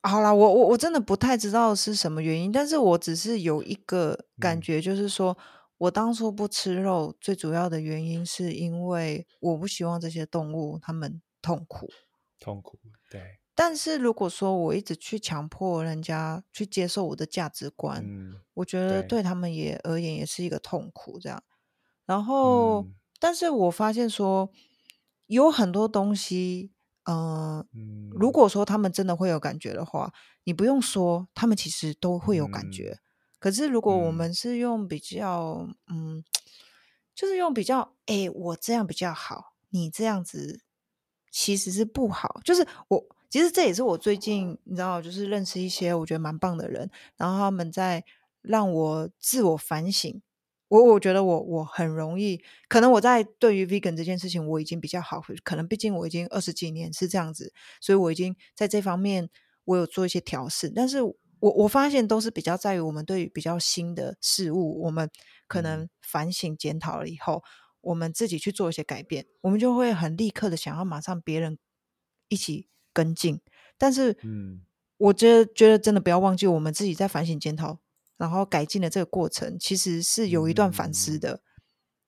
好啦，我我我真的不太知道是什么原因，但是我只是有一个感觉，就是说我当初不吃肉，最主要的原因是因为我不希望这些动物它们痛苦，痛苦，对。但是如果说我一直去强迫人家去接受我的价值观，我觉得对他们也而言也是一个痛苦。这样，然后，但是我发现说有很多东西，嗯，如果说他们真的会有感觉的话，你不用说，他们其实都会有感觉。可是如果我们是用比较，嗯，就是用比较，哎，我这样比较好，你这样子其实是不好，就是我。其实这也是我最近你知道，就是认识一些我觉得蛮棒的人，然后他们在让我自我反省。我我觉得我我很容易，可能我在对于 vegan 这件事情我已经比较好，可能毕竟我已经二十几年是这样子，所以我已经在这方面我有做一些调试。但是我我发现都是比较在于我们对于比较新的事物，我们可能反省检讨了以后，我们自己去做一些改变，我们就会很立刻的想要马上别人一起。跟进，但是，嗯，我觉得觉得真的不要忘记，我们自己在反省检讨，然后改进的这个过程，其实是有一段反思的。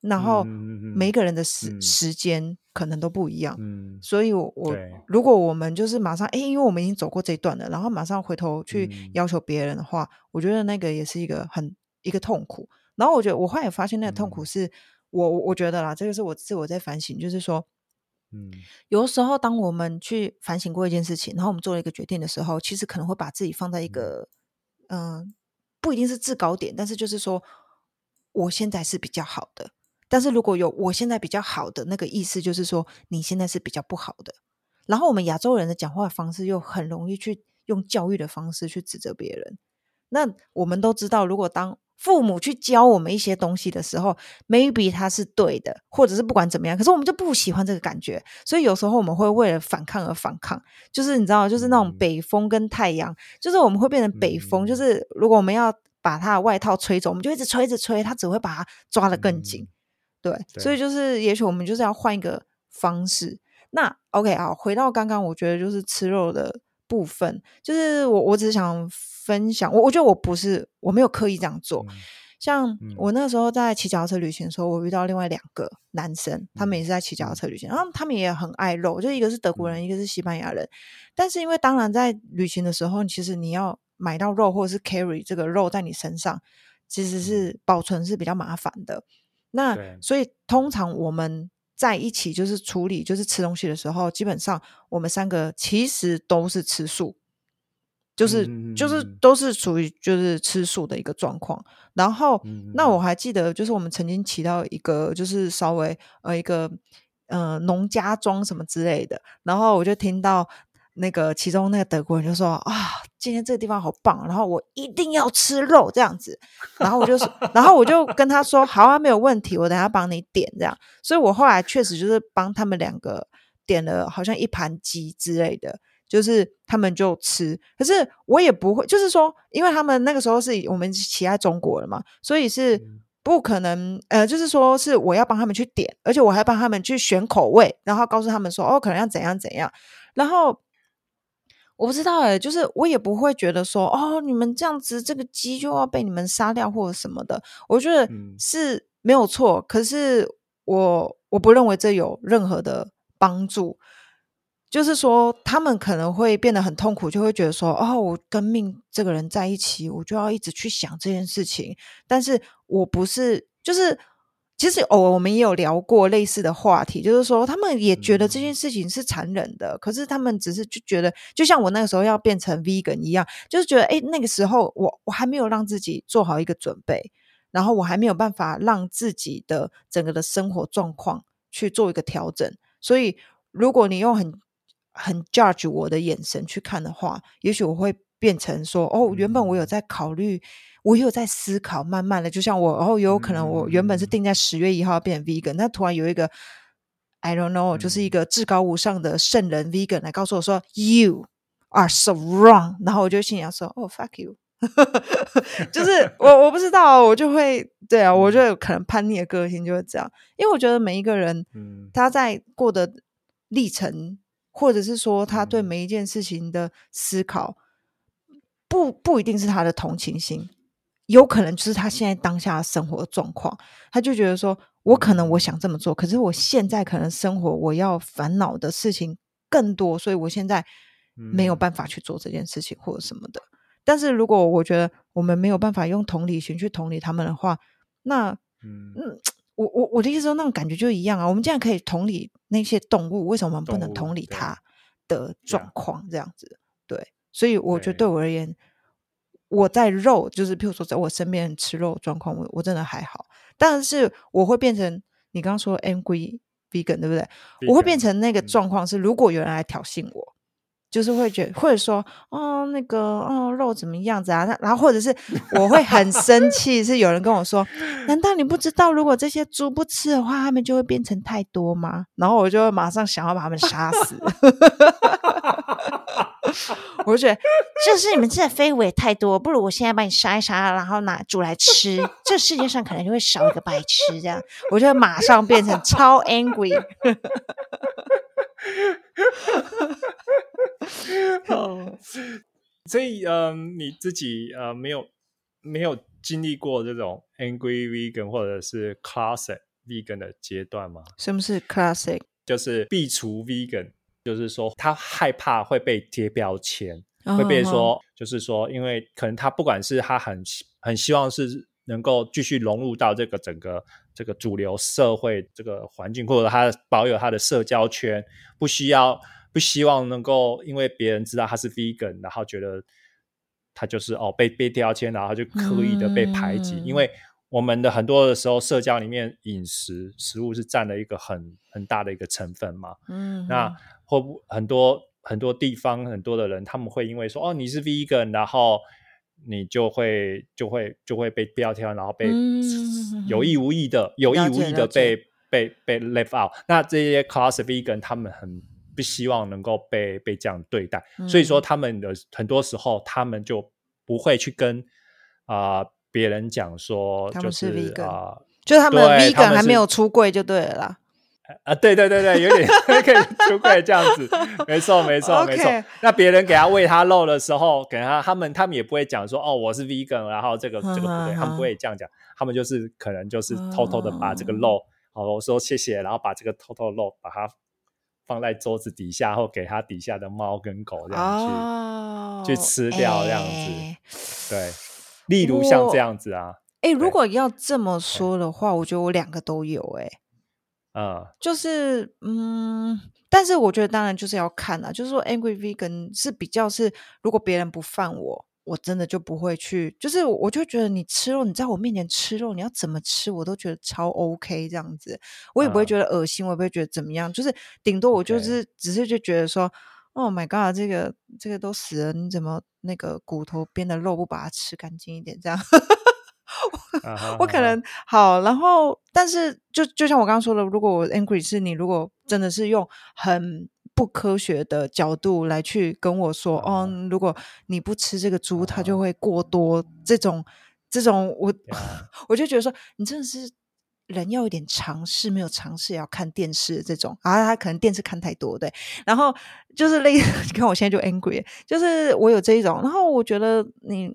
然后，每一个人的时时间可能都不一样，嗯，所以，我我如果我们就是马上，哎，因为我们已经走过这一段了，然后马上回头去要求别人的话，我觉得那个也是一个很一个痛苦。然后，我觉得我后来发现，那个痛苦是我我觉得啦，这个是我自我在反省，就是说。嗯，有的时候，当我们去反省过一件事情，然后我们做了一个决定的时候，其实可能会把自己放在一个，嗯，不一定是制高点，但是就是说，我现在是比较好的。但是如果有我现在比较好的那个意思，就是说你现在是比较不好的。然后我们亚洲人的讲话方式又很容易去用教育的方式去指责别人。那我们都知道，如果当父母去教我们一些东西的时候，maybe 他是对的，或者是不管怎么样，可是我们就不喜欢这个感觉，所以有时候我们会为了反抗而反抗。就是你知道，就是那种北风跟太阳，就是我们会变成北风，就是如果我们要把他的外套吹走，我们就一直吹一直吹，他只会把它抓得更紧。对，所以就是也许我们就是要换一个方式。那 OK 啊，回到刚刚，我觉得就是吃肉的。部分就是我，我只是想分享我，我觉得我不是我没有刻意这样做。像我那时候在骑脚踏车旅行的时候，我遇到另外两个男生，他们也是在骑脚踏车旅行，然后他们也很爱肉，就一个是德国人，一个是西班牙人。但是因为当然在旅行的时候，其实你要买到肉或者是 carry 这个肉在你身上，其实是保存是比较麻烦的。那所以通常我们。在一起就是处理，就是吃东西的时候，基本上我们三个其实都是吃素，就是就是都是属于就是吃素的一个状况。然后，那我还记得，就是我们曾经骑到一个就是稍微呃一个呃农家庄什么之类的，然后我就听到。那个其中那个德国人就说啊，今天这个地方好棒，然后我一定要吃肉这样子，然后我就说，然后我就跟他说，好啊，没有问题，我等下帮你点这样。所以我后来确实就是帮他们两个点了，好像一盘鸡之类的，就是他们就吃。可是我也不会，就是说，因为他们那个时候是我们骑在中国了嘛，所以是不可能，呃，就是说是我要帮他们去点，而且我还帮他们去选口味，然后告诉他们说，哦，可能要怎样怎样，然后。我不知道哎，就是我也不会觉得说哦，你们这样子，这个鸡就要被你们杀掉或者什么的。我觉得是没有错，可是我我不认为这有任何的帮助。就是说，他们可能会变得很痛苦，就会觉得说哦，我跟命这个人在一起，我就要一直去想这件事情。但是我不是，就是。其实偶尔我们也有聊过类似的话题，就是说他们也觉得这件事情是残忍的，可是他们只是就觉得，就像我那个时候要变成 vegan 一样，就是觉得哎，那个时候我我还没有让自己做好一个准备，然后我还没有办法让自己的整个的生活状况去做一个调整。所以如果你用很很 judge 我的眼神去看的话，也许我会变成说，哦，原本我有在考虑，我有在思考，慢慢的，就像我，然后有可能我原本是定在十月一号变 vegan，那突然有一个 I don't know，就是一个至高无上的圣人 vegan 来告诉我说，You are so wrong，然后我就心想说，哦，fuck you。就是我我不知道，我就会对啊，我就有可能叛逆的个性就会这样，因为我觉得每一个人，嗯，他在过的历程，或者是说他对每一件事情的思考，不不一定是他的同情心，有可能就是他现在当下的生活状况，他就觉得说，我可能我想这么做，可是我现在可能生活我要烦恼的事情更多，所以我现在没有办法去做这件事情或者什么的。但是如果我觉得我们没有办法用同理心去同理他们的话，那嗯，我我我的意思说，那种感觉就一样啊。我们既然可以同理那些动物，为什么我们不能同理它的状况？这样子，对。所以我觉得对我而言，我在肉，就是譬如说在我身边吃肉状况，我我真的还好。但是我会变成你刚刚说 angry vegan，对不对？我会变成那个状况是，如果有人来挑衅我。就是会觉得，或者说，哦，那个，哦，肉怎么样子啊？那然后或者是 我会很生气，是有人跟我说，难道你不知道，如果这些猪不吃的话，它们就会变成太多吗？然后我就马上想要把它们杀死。我就觉得，就是你们这飞尾太多，不如我现在把你杀一杀，然后拿煮来吃，这世界上可能就会少一个白痴。这样，我就马上变成超 angry。哦，所以嗯，你自己呃没有没有经历过这种 angry vegan 或者是 classic vegan 的阶段吗？什么是 classic？就是壁除 vegan，就是说他害怕会被贴标签，会被说，就是说，因为可能他不管是他很很希望是能够继续融入到这个整个这个主流社会这个环境，或者他保有他的社交圈，不需要。不希望能够因为别人知道他是 vegan，然后觉得他就是哦被被标签，然后就刻意的被排挤。因为我们的很多的时候，社交里面饮食食物是占了一个很很大的一个成分嘛。嗯，那或很多很多地方很多的人，他们会因为说哦你是 vegan，然后你就会就会就会被标签，然后被有意无意的有意无意的被被被 left out。那这些 class vegan 他们很。不希望能够被被这样对待，所以说他们的很多时候，他们就不会去跟啊别人讲说，就是啊，就是他们 vegan 还没有出柜就对了啊，对对对对，有点 可以出柜这样子，没错没错没错。那别人给他喂他肉的时候，给他他们他们也不会讲说哦我是 vegan，然后这个这个不对，他们不会这样讲，他们就是可能就是偷偷的把这个肉，哦我说谢谢，然后把这个偷偷的肉把它。放在桌子底下，或给他底下的猫跟狗这样去去吃掉，这样子。对，例如像这样子啊。哎，如果要这么说的话，我觉得我两个都有。哎，嗯，就是嗯，但是我觉得当然就是要看啊，就是说，angry vegan 是比较是，如果别人不犯我。我真的就不会去，就是我就觉得你吃肉，你在我面前吃肉，你要怎么吃我都觉得超 OK 这样子，我也不会觉得恶心，我也不会觉得怎么样，就是顶多我就是只是就觉得说，Oh my God，这个这个都死了，你怎么那个骨头边的肉不把它吃干净一点？这样，我可能好，然后但是就就像我刚刚说的，如果我 angry 是你，如果真的是用很。不科学的角度来去跟我说，哦，如果你不吃这个猪，它就会过多。这种这种，我 我就觉得说，你真的是人要有点尝试，没有尝试也要看电视这种啊，他可能电视看太多，对。然后就是类似，你看我现在就 angry，就是我有这一种。然后我觉得你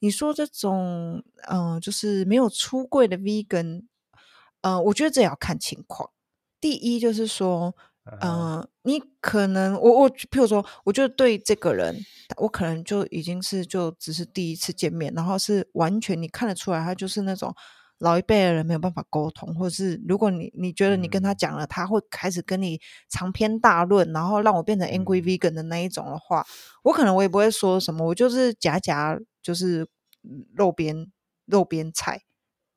你说这种，嗯，就是没有出柜的 vegan，嗯，我觉得这也要看情况。第一就是说。嗯，你可能我我，譬如说，我就对这个人，我可能就已经是就只是第一次见面，然后是完全你看得出来，他就是那种老一辈的人没有办法沟通，或者是如果你你觉得你跟他讲了，他会开始跟你长篇大论，然后让我变成 angry vegan 的那一种的话，我可能我也不会说什么，我就是夹夹就是肉边肉边菜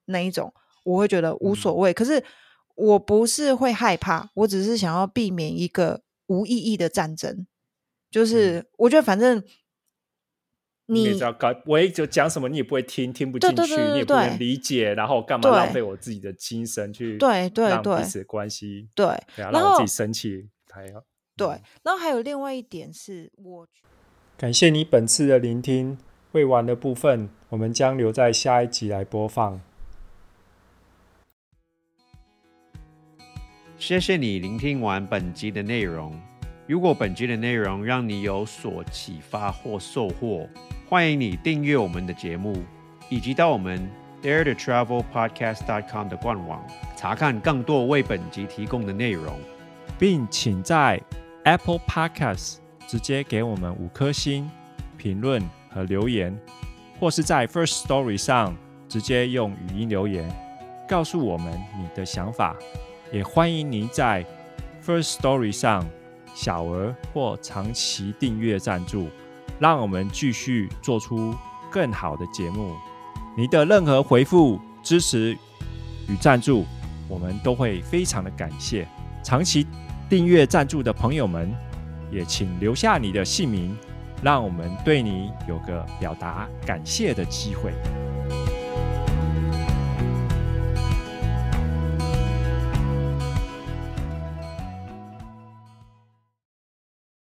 那一种，我会觉得无所谓，可是。我不是会害怕，我只是想要避免一个无意义的战争。就是我觉得反正你只要搞，我就讲什么你也不会听，听不进去，你也不能理解，然后干嘛浪费我自己的精神去对对对彼此关系对，然后自己生气还要对。然后还有另外一点是我感谢你本次的聆听，未完的部分我们将留在下一集来播放。谢谢你聆听完本集的内容。如果本集的内容让你有所启发或收获，欢迎你订阅我们的节目，以及到我们 dare to travel podcast dot com 的官网查看更多为本集提供的内容，并请在 Apple Podcast 直接给我们五颗星评论和留言，或是在 First Story 上直接用语音留言告诉我们你的想法。也欢迎您在 First Story 上小额或长期订阅赞助，让我们继续做出更好的节目。你的任何回复、支持与赞助，我们都会非常的感谢。长期订阅赞助的朋友们，也请留下你的姓名，让我们对你有个表达感谢的机会。